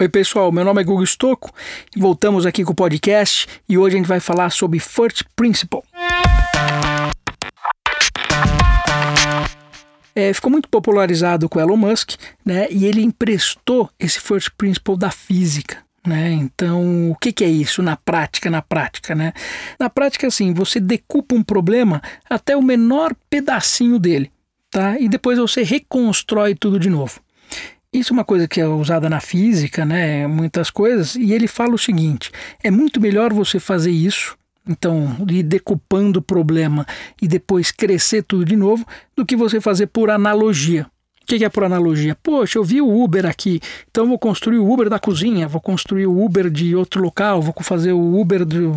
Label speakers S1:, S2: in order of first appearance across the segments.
S1: Oi, pessoal, meu nome é Google Stocco e voltamos aqui com o podcast e hoje a gente vai falar sobre First Principle. É, ficou muito popularizado com Elon Musk, né? E ele emprestou esse First Principle da física. Né? Então, o que, que é isso na prática? Na prática, né? Na prática, assim, você decupa um problema até o menor pedacinho dele, tá? E depois você reconstrói tudo de novo. Isso é uma coisa que é usada na física, né? Muitas coisas, e ele fala o seguinte: é muito melhor você fazer isso, então, ir decupando o problema e depois crescer tudo de novo, do que você fazer por analogia. O que é por analogia? Poxa, eu vi o Uber aqui, então vou construir o Uber da cozinha, vou construir o Uber de outro local, vou fazer o Uber de,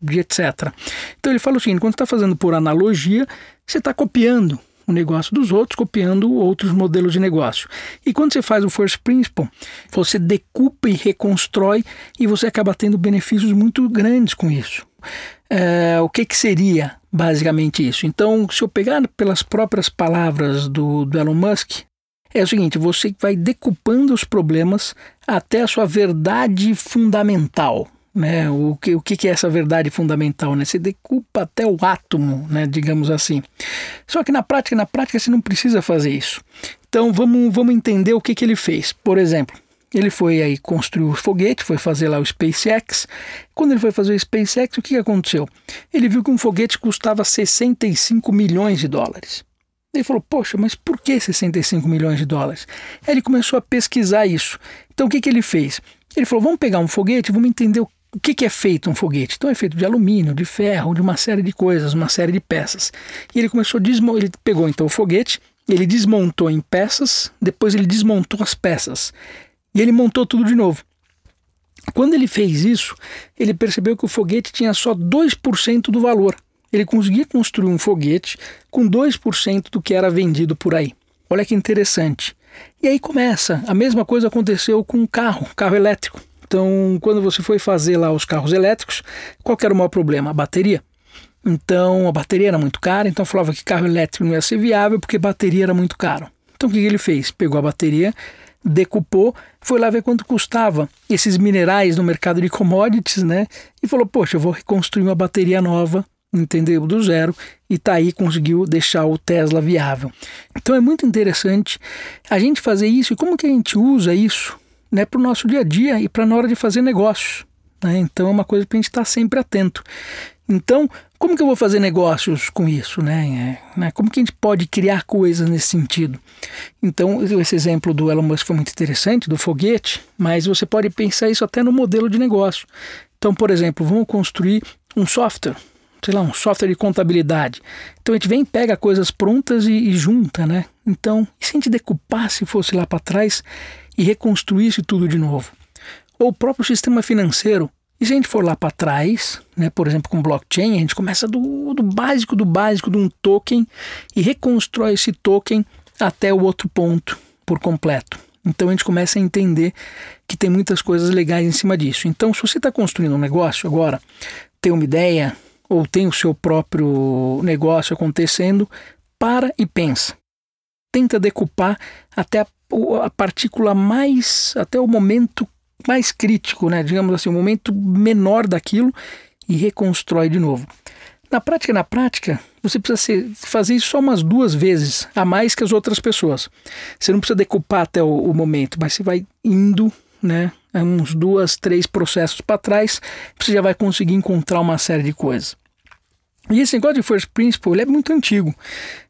S1: de etc. Então ele fala o seguinte: quando você está fazendo por analogia, você está copiando o negócio dos outros, copiando outros modelos de negócio. E quando você faz o first principle, você decupa e reconstrói e você acaba tendo benefícios muito grandes com isso. É, o que, que seria basicamente isso? Então, se eu pegar pelas próprias palavras do, do Elon Musk, é o seguinte: você vai decupando os problemas até a sua verdade fundamental. Né? O, que, o que é essa verdade fundamental? Né? Você decupa até o átomo, né? digamos assim. Só que na prática, na prática você não precisa fazer isso. Então vamos, vamos entender o que, que ele fez. Por exemplo, ele foi aí construir o foguete, foi fazer lá o SpaceX. Quando ele foi fazer o SpaceX, o que, que aconteceu? Ele viu que um foguete custava 65 milhões de dólares. Ele falou, poxa, mas por que 65 milhões de dólares? Aí ele começou a pesquisar isso. Então o que, que ele fez? Ele falou, vamos pegar um foguete, vamos entender o o que, que, é feito um foguete? Então é feito de alumínio, de ferro, de uma série de coisas, uma série de peças. E ele começou a desmontar, ele pegou então o foguete, ele desmontou em peças, depois ele desmontou as peças. E ele montou tudo de novo. Quando ele fez isso, ele percebeu que o foguete tinha só 2% do valor. Ele conseguia construir um foguete com 2% do que era vendido por aí. Olha que interessante. E aí começa. A mesma coisa aconteceu com um carro, carro elétrico. Então, quando você foi fazer lá os carros elétricos, qual era o maior problema? A bateria. Então, a bateria era muito cara, então falava que carro elétrico não ia ser viável porque bateria era muito caro. Então, o que ele fez? Pegou a bateria, decupou, foi lá ver quanto custava esses minerais no mercado de commodities, né? E falou: Poxa, eu vou reconstruir uma bateria nova, entendeu? Do zero, e tá aí, conseguiu deixar o Tesla viável. Então é muito interessante a gente fazer isso e como que a gente usa isso né, para o nosso dia a dia e para na hora de fazer negócios. Né? Então é uma coisa para a gente estar tá sempre atento. Então, como que eu vou fazer negócios com isso? Né? É, né? Como que a gente pode criar coisas nesse sentido? Então, esse exemplo do Elon Musk foi muito interessante, do foguete, mas você pode pensar isso até no modelo de negócio. Então, por exemplo, vamos construir um software, sei lá, um software de contabilidade. Então a gente vem, pega coisas prontas e, e junta, né? Então, e se a gente decupasse, fosse lá para trás e reconstruísse tudo de novo. Ou o próprio sistema financeiro. E se a gente for lá para trás, né, por exemplo, com blockchain, a gente começa do, do básico do básico de um token e reconstrói esse token até o outro ponto por completo. Então a gente começa a entender que tem muitas coisas legais em cima disso. Então, se você está construindo um negócio agora, tem uma ideia ou tem o seu próprio negócio acontecendo, para e pensa. Tenta decupar até a a partícula mais, até o momento mais crítico, né? digamos assim, o momento menor daquilo e reconstrói de novo. Na prática, na prática, você precisa fazer isso só umas duas vezes, a mais que as outras pessoas. Você não precisa decupar até o, o momento, mas você vai indo, né, uns duas, três processos para trás, você já vai conseguir encontrar uma série de coisas. E esse negócio de First Principle é muito antigo.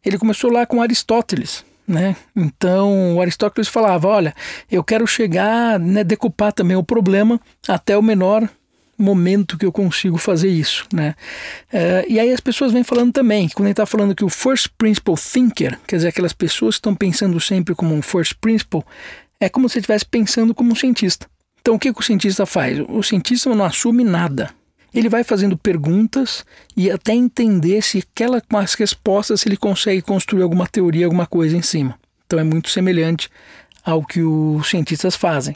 S1: Ele começou lá com Aristóteles. Né? Então, Aristóteles falava: olha, eu quero chegar, né, decupar também o problema até o menor momento que eu consigo fazer isso, né? É, e aí as pessoas vêm falando também, quando ele está falando que o first principle thinker, quer dizer, aquelas pessoas que estão pensando sempre como um first principle, é como se estivesse pensando como um cientista. Então o que, que o cientista faz? O cientista não assume nada, ele vai fazendo perguntas e até entender se aquela com as respostas ele consegue construir alguma teoria, alguma coisa em cima. Então é muito semelhante ao que os cientistas fazem.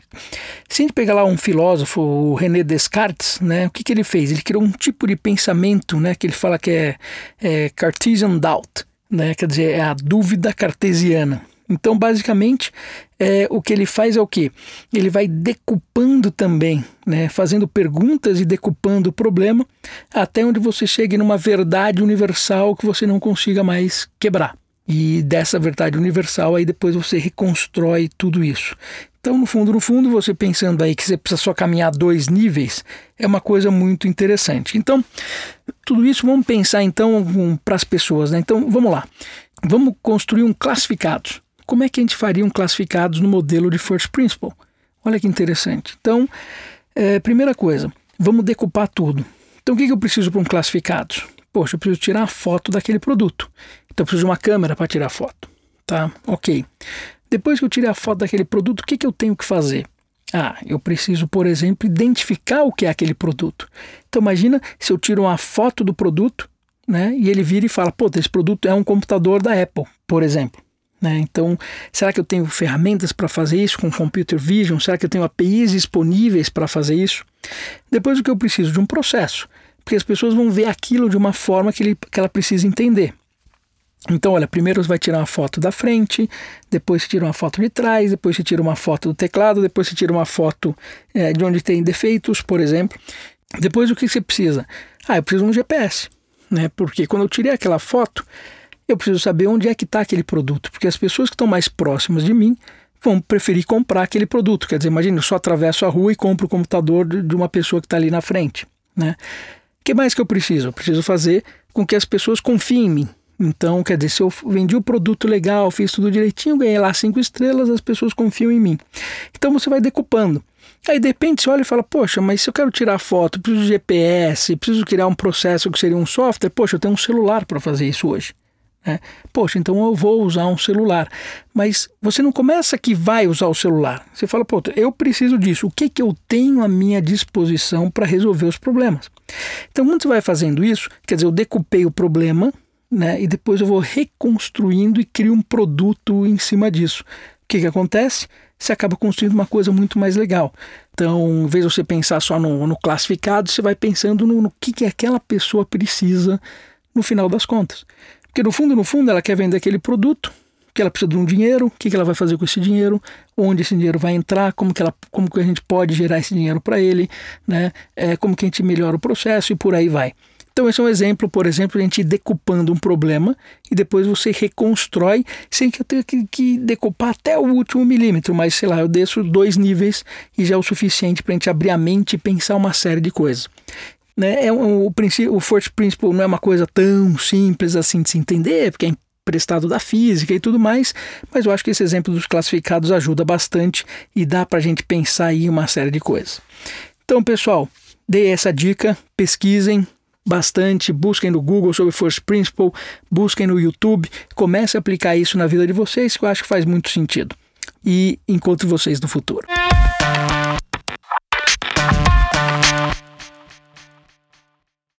S1: Se a gente pegar lá um filósofo, o René Descartes, né, o que, que ele fez? Ele criou um tipo de pensamento né, que ele fala que é, é Cartesian doubt, né, quer dizer, é a dúvida cartesiana. Então, basicamente, é, o que ele faz é o quê? Ele vai decupando também, né? fazendo perguntas e decupando o problema até onde você chegue numa verdade universal que você não consiga mais quebrar. E dessa verdade universal, aí depois você reconstrói tudo isso. Então, no fundo, no fundo, você pensando aí que você precisa só caminhar dois níveis, é uma coisa muito interessante. Então, tudo isso vamos pensar então para as pessoas, né? Então, vamos lá. Vamos construir um classificado. Como é que a gente faria um classificados no modelo de First Principle? Olha que interessante. Então, é, primeira coisa, vamos decupar tudo. Então, o que, que eu preciso para um classificados? Poxa, eu preciso tirar a foto daquele produto. Então, eu preciso de uma câmera para tirar foto. Tá? Ok. Depois que eu tirei a foto daquele produto, o que, que eu tenho que fazer? Ah, eu preciso, por exemplo, identificar o que é aquele produto. Então imagina se eu tiro uma foto do produto, né, e ele vira e fala, pô, esse produto é um computador da Apple, por exemplo. Né? Então, será que eu tenho ferramentas para fazer isso com computer vision? Será que eu tenho APIs disponíveis para fazer isso? Depois o que eu preciso de um processo, porque as pessoas vão ver aquilo de uma forma que, ele, que ela precisa entender. Então, olha, primeiro você vai tirar uma foto da frente, depois você tira uma foto de trás, depois você tira uma foto do teclado, depois você tira uma foto é, de onde tem defeitos, por exemplo. Depois o que você precisa? Ah, eu preciso de um GPS, né? Porque quando eu tirei aquela foto, eu preciso saber onde é que está aquele produto, porque as pessoas que estão mais próximas de mim vão preferir comprar aquele produto. Quer dizer, imagina, eu só atravesso a rua e compro o computador de uma pessoa que está ali na frente, né? O que mais que eu preciso? Eu preciso fazer com que as pessoas confiem em mim. Então, quer dizer, se eu vendi o produto legal, fiz tudo direitinho, ganhei lá cinco estrelas, as pessoas confiam em mim. Então você vai decupando. Aí de repente você olha e fala, poxa, mas se eu quero tirar foto, preciso de GPS, preciso criar um processo que seria um software, poxa, eu tenho um celular para fazer isso hoje. Né? Poxa, então eu vou usar um celular. Mas você não começa que vai usar o celular. Você fala, pô, eu preciso disso. O que, que eu tenho à minha disposição para resolver os problemas? Então, quando você vai fazendo isso, quer dizer, eu decupei o problema, né? E depois eu vou reconstruindo e crio um produto em cima disso. O que, que acontece? Você acaba construindo uma coisa muito mais legal. Então, em vez de você pensar só no, no classificado, você vai pensando no, no que, que aquela pessoa precisa no final das contas. Porque no fundo, no fundo, ela quer vender aquele produto, que ela precisa de um dinheiro, o que, que ela vai fazer com esse dinheiro, onde esse dinheiro vai entrar, como que, ela, como que a gente pode gerar esse dinheiro para ele, né? É, como que a gente melhora o processo e por aí vai. Então, esse é um exemplo, por exemplo, a gente decupando um problema e depois você reconstrói sem que eu tenha que, que decupar até o último milímetro, mas sei lá, eu desço dois níveis e já é o suficiente para a gente abrir a mente e pensar uma série de coisas. Né? É um, o, princípio, o first principle não é uma coisa tão simples assim de se entender, porque é emprestado da física e tudo mais, mas eu acho que esse exemplo dos classificados ajuda bastante e dá para a gente pensar aí uma série de coisas. Então, pessoal, dei essa dica, pesquisem, bastante, busquem no Google sobre First Principle, busquem no YouTube, comece a aplicar isso na vida de vocês, que eu acho que faz muito sentido. E encontro vocês no futuro.